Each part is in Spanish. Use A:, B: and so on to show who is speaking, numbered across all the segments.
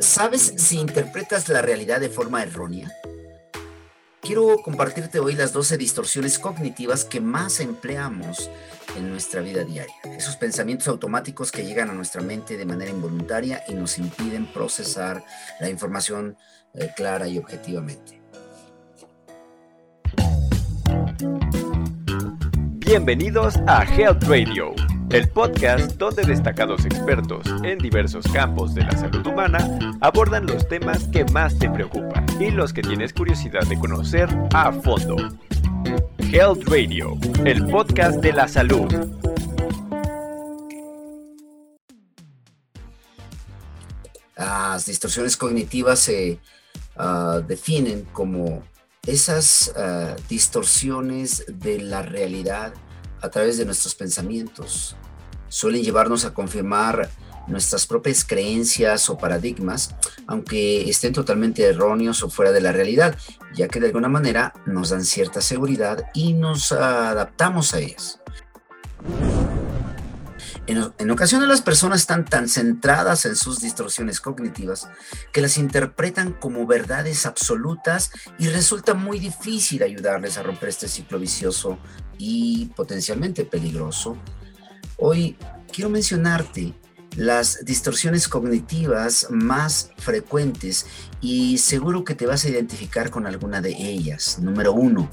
A: ¿Sabes si interpretas la realidad de forma errónea? Quiero compartirte hoy las 12 distorsiones cognitivas que más empleamos en nuestra vida diaria. Esos pensamientos automáticos que llegan a nuestra mente de manera involuntaria y nos impiden procesar la información eh, clara y objetivamente.
B: Bienvenidos a Health Radio, el podcast donde destacados expertos en diversos campos de la salud humana abordan los temas que más te preocupan y los que tienes curiosidad de conocer a fondo. Health Radio, el podcast de la salud.
A: Las distorsiones cognitivas se ah, definen como esas ah, distorsiones de la realidad a través de nuestros pensamientos. Suelen llevarnos a confirmar nuestras propias creencias o paradigmas, aunque estén totalmente erróneos o fuera de la realidad, ya que de alguna manera nos dan cierta seguridad y nos adaptamos a ellas. En, ocasiones las personas están tan centradas en sus distorsiones cognitivas que las interpretan como verdades absolutas y resulta muy difícil ayudarles a romper este ciclo vicioso y potencialmente peligroso. Hoy quiero mencionarte las distorsiones cognitivas más frecuentes y seguro que te vas a identificar con alguna de ellas. Número uno,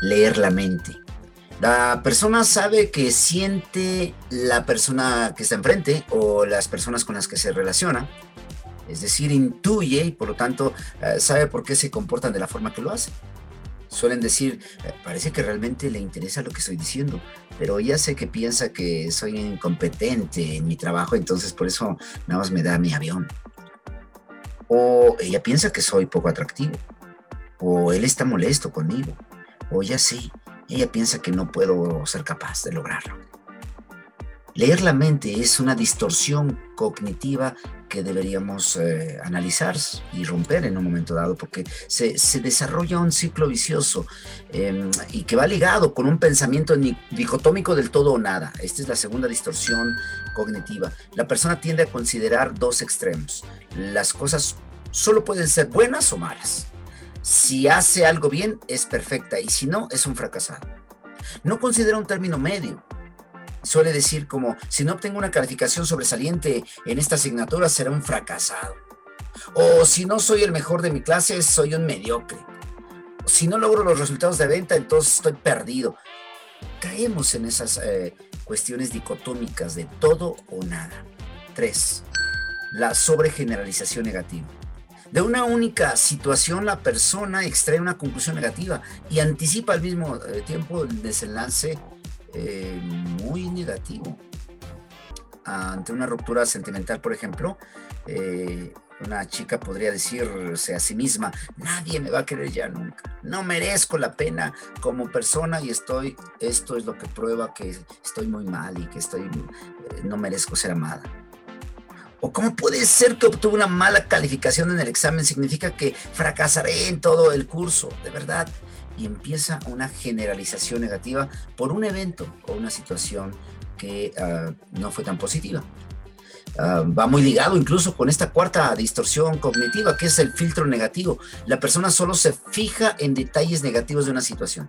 A: leer la mente. La persona sabe que siente la persona que está enfrente o las personas con las que se relaciona, es decir, intuye y por lo tanto eh, sabe por qué se comportan de la forma que lo hace. Suelen decir, eh, parece que realmente le interesa lo que estoy diciendo, pero ya sé que piensa que soy incompetente en mi trabajo, entonces por eso nada más me da mi avión. O ella piensa que soy poco atractivo, o él está molesto conmigo, o ya sé, ella piensa que no puedo ser capaz de lograrlo. Leer la mente es una distorsión cognitiva que deberíamos eh, analizar y romper en un momento dado, porque se, desarrolla un ciclo vicioso em, y que va ligado con un pensamiento dicotómico del todo o nada. Esta es la segunda distorsión cognitiva. La persona tiende a considerar dos extremos. Las cosas solo pueden ser buenas o malas. Si hace algo bien, es perfecta y si no, es un fracasado. No considera un término medio. Suele decir como, si no obtengo una calificación sobresaliente en esta asignatura, será un fracasado. O si no soy el mejor de mi clase, soy un mediocre. Si no logro los resultados de venta, entonces estoy perdido. Caemos en esas eh, cuestiones dicotómicas de todo o nada. Tres, la sobregeneralización negativa. De una única situación la persona extrae una conclusión negativa y anticipa al mismo eh, tiempo el desenlace eh, muy negativo. Ante una ruptura sentimental, por ejemplo, eh, una chica podría decirse a sí misma, nadie me va a querer ya nunca, no merezco la pena como persona y estoy, esto es lo que prueba que estoy muy mal y que estoy, no merezco ser amada. ¿O cómo puede ser que obtuve una mala calificación en el examen? Significa que fracasaré en todo el curso, de verdad. Y empieza una generalización negativa por un evento o una situación que ah, no fue tan positiva. Ah, va muy ligado incluso con esta cuarta distorsión cognitiva, que es el filtro negativo. La persona solo se fija en detalles negativos de una situación,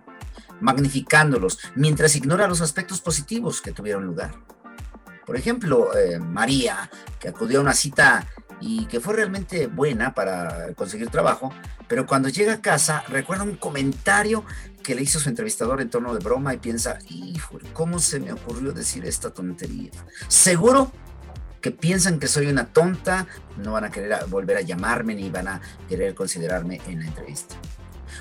A: magnificándolos, mientras ignora los aspectos positivos que tuvieron lugar. Por ejemplo, eh, María, que acudió a una cita y que fue realmente buena para conseguir trabajo, pero cuando llega a casa recuerda un comentario que le hizo su entrevistador en torno de broma y piensa, hijo, ¿cómo se me ocurrió decir esta tontería? Seguro que piensan que soy una tonta, no van a querer volver a llamarme ni van a querer considerarme en la entrevista.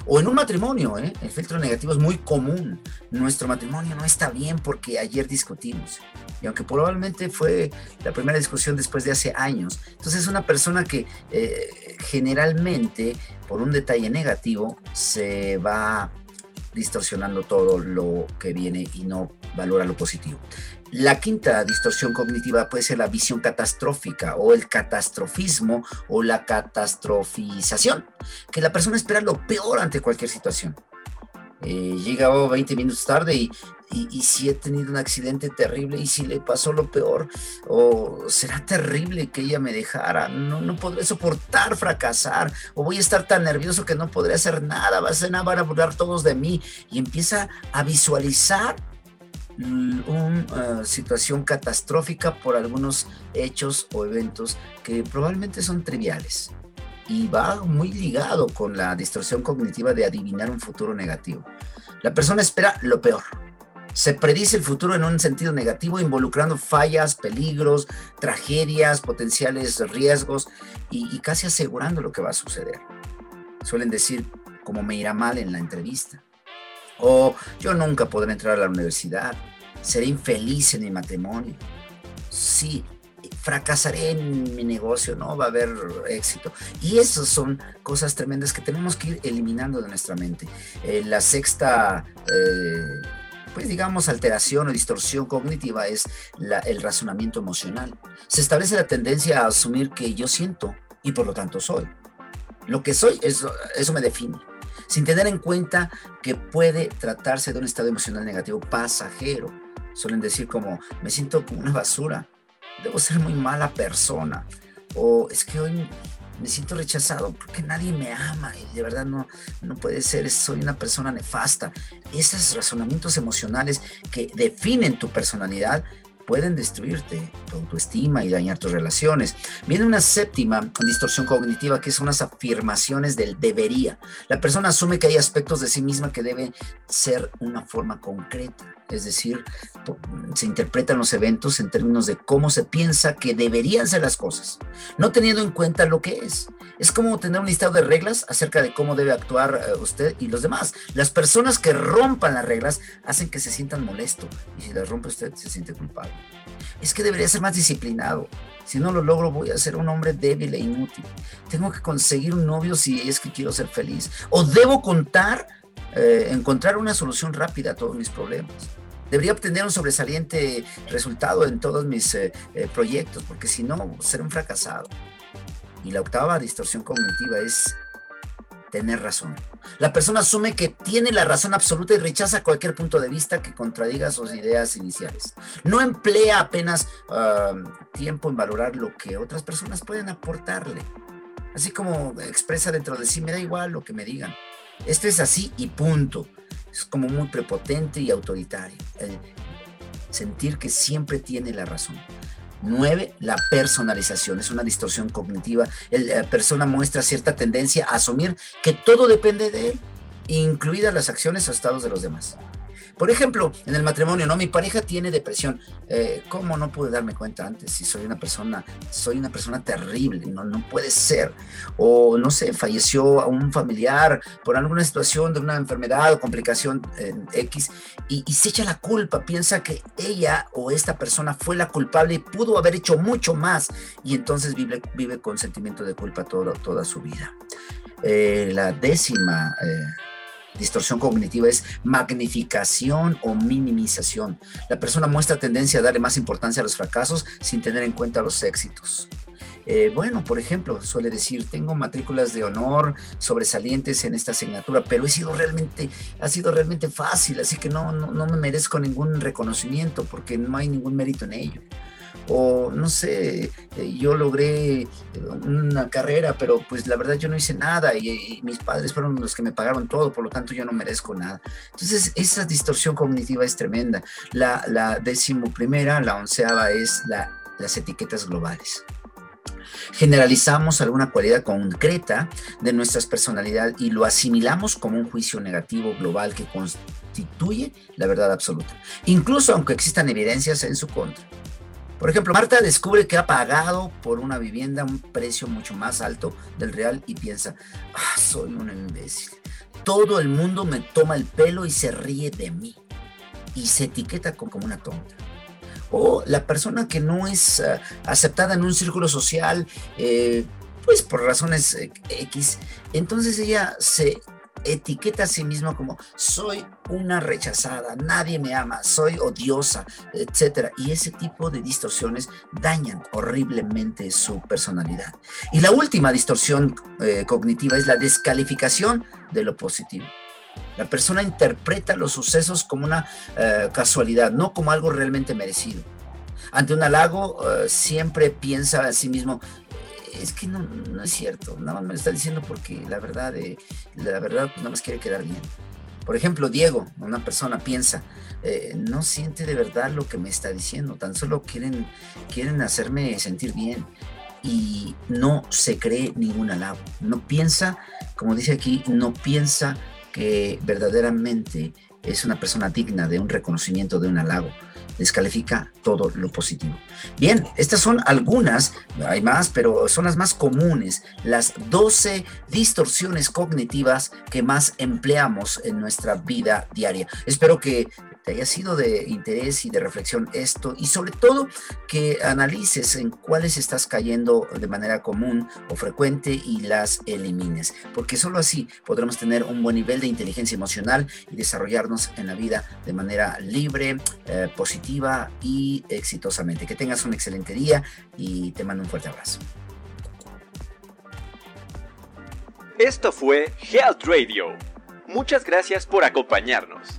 A: O en un matrimonio, ¿eh? el filtro negativo es muy común. Nuestro matrimonio no está bien porque ayer discutimos. Y aunque probablemente fue la primera discusión después de hace años, entonces es una persona que eh, generalmente por un detalle negativo se va distorsionando todo lo que viene y no valora lo positivo. La quinta distorsión cognitiva puede ser la visión catastrófica o el catastrofismo o la catastrofización, que la persona espera lo peor ante cualquier situación. Eh, llega 20 minutos tarde y y, si he tenido un accidente terrible y si le pasó lo peor, o será terrible que ella me dejara, no, no podré soportar fracasar, o voy a estar tan nervioso que no podré hacer nada, va a ser van a burlar todos de mí, y empieza a visualizar una eh, situación catastrófica por algunos hechos o eventos que probablemente son triviales y va muy ligado con la distorsión cognitiva de adivinar un futuro negativo. La persona espera lo peor. Se predice el futuro en un sentido negativo, involucrando fallas, peligros, tragedias, potenciales riesgos y, casi asegurando lo que va a suceder. Suelen decir, como me irá mal en la entrevista. O yo nunca podré entrar a la universidad. Seré infeliz en mi matrimonio. Sí, fracasaré en mi negocio, no va a haber éxito. Y esas son cosas tremendas que tenemos que ir eliminando de nuestra mente. Eh, la sexta, eh, pues digamos, alteración o distorsión cognitiva es el razonamiento emocional. Se establece la tendencia a asumir que yo siento y por lo tanto soy. Lo que soy, eso, eso me define sin tener en cuenta que puede tratarse de un estado emocional negativo pasajero. Suelen decir como, me siento como una basura, debo ser muy mala persona, o es que hoy me siento rechazado porque nadie me ama y de verdad no, no puede ser, soy una persona nefasta. Esos razonamientos emocionales que definen tu personalidad pueden destruirte tu autoestima y dañar tus relaciones. Viene una séptima distorsión cognitiva que son unas afirmaciones del debería. La persona asume que hay aspectos de sí misma que deben ser una forma concreta es decir, se interpretan los eventos en términos de cómo se piensa que deberían ser las cosas, no teniendo en cuenta lo que es. Es como tener un listado de reglas acerca de cómo debe actuar eh, usted y los demás. Las personas que rompan las reglas hacen que se sientan molesto y si las rompe usted se siente culpable. Es que debería ser más disciplinado. Si no lo logro voy a ser un hombre débil e inútil. Tengo que conseguir un novio si es que quiero ser feliz. O debo contar, eh, encontrar una solución rápida a todos mis problemas debería obtener un sobresaliente resultado en todos mis eh, eh, proyectos, porque si no, seré un fracasado. Y la octava distorsión cognitiva es tener razón. La persona asume que tiene la razón absoluta y rechaza cualquier punto de vista que contradiga sus ideas iniciales. No emplea apenas ah, tiempo en valorar lo que otras personas pueden aportarle. Así como expresa dentro de sí, me da igual lo que me digan. Esto es así y punto es como muy prepotente y autoritario. sentir que siempre tiene la razón. Nueve, la personalización. Es una distorsión cognitiva. La persona muestra cierta tendencia a asumir que todo depende de él, incluidas las acciones o estados de los demás. Por ejemplo, en el matrimonio, ¿no? Mi pareja tiene depresión. Eh, ¿Cómo no pude darme cuenta antes? Si soy una persona, soy una persona terrible, no, no puede ser. O no sé, falleció a un familiar por alguna situación de una enfermedad o complicación X y, se echa la culpa, piensa que ella o esta persona fue la culpable y pudo haber hecho mucho más y entonces vive, vive con sentimiento de culpa toda, toda su vida. Eh, la décima eh, distorsión cognitiva es magnificación o minimización. La persona muestra tendencia a darle más importancia a los fracasos sin tener en cuenta los éxitos. Eh, bueno, por ejemplo, suele decir, tengo matrículas de honor sobresalientes en esta asignatura, pero he sido realmente, ha sido realmente fácil, así que no, no, no me merezco ningún reconocimiento porque no hay ningún mérito en ello o no sé, eh, yo logré eh, una carrera, pero pues la verdad yo no hice nada y, mis padres fueron los que me pagaron todo, por lo tanto yo no merezco nada. Entonces esa distorsión cognitiva es tremenda. La, la primera, la onceava es la, las etiquetas globales generalizamos alguna cualidad concreta de nuestra personalidad y lo asimilamos como un juicio negativo global que constituye la verdad absoluta, incluso aunque existan evidencias en su contra. Por ejemplo, Marta descubre que ha pagado por una vivienda un precio mucho más alto del real y piensa, ah, soy un imbécil. Todo el mundo me toma el pelo y se ríe de mí. Y se etiqueta como una tonta. O la persona que no es ah, aceptada en un círculo social, eh, pues por razones eh, X, entonces ella se etiqueta a sí mismo como soy una rechazada, nadie me ama, soy odiosa, etcétera. Y ese tipo de distorsiones dañan horriblemente su personalidad. Y la última distorsión eh, cognitiva es la descalificación de lo positivo. La persona interpreta los sucesos como una eh, casualidad, no como algo realmente merecido. Ante un halago, eh, siempre piensa a sí mismo, es que no, no, es cierto, nada más me lo está diciendo porque la verdad, la verdad, nada más quiere quedar bien. Por ejemplo, Diego, una persona piensa, eh, no siente de verdad lo que me está diciendo, tan solo quieren, quieren hacerme sentir bien y no se cree ningún halago. No piensa, como dice aquí, no piensa que verdaderamente es una persona digna de un reconocimiento, de un halago descalifica todo lo positivo. Bien, estas son algunas, hay más, pero son las más comunes, las 12 distorsiones cognitivas que más empleamos en nuestra vida diaria. Espero que haya sido de interés y de reflexión esto y sobre todo que analices en cuáles estás cayendo de manera común o frecuente y las elimines, porque solo así podremos tener un buen nivel de inteligencia emocional y desarrollarnos en la vida de manera libre, eh, positiva y exitosamente. Que tengas un excelente día y te mando un fuerte abrazo.
B: Esto fue Health Radio. Muchas gracias por acompañarnos.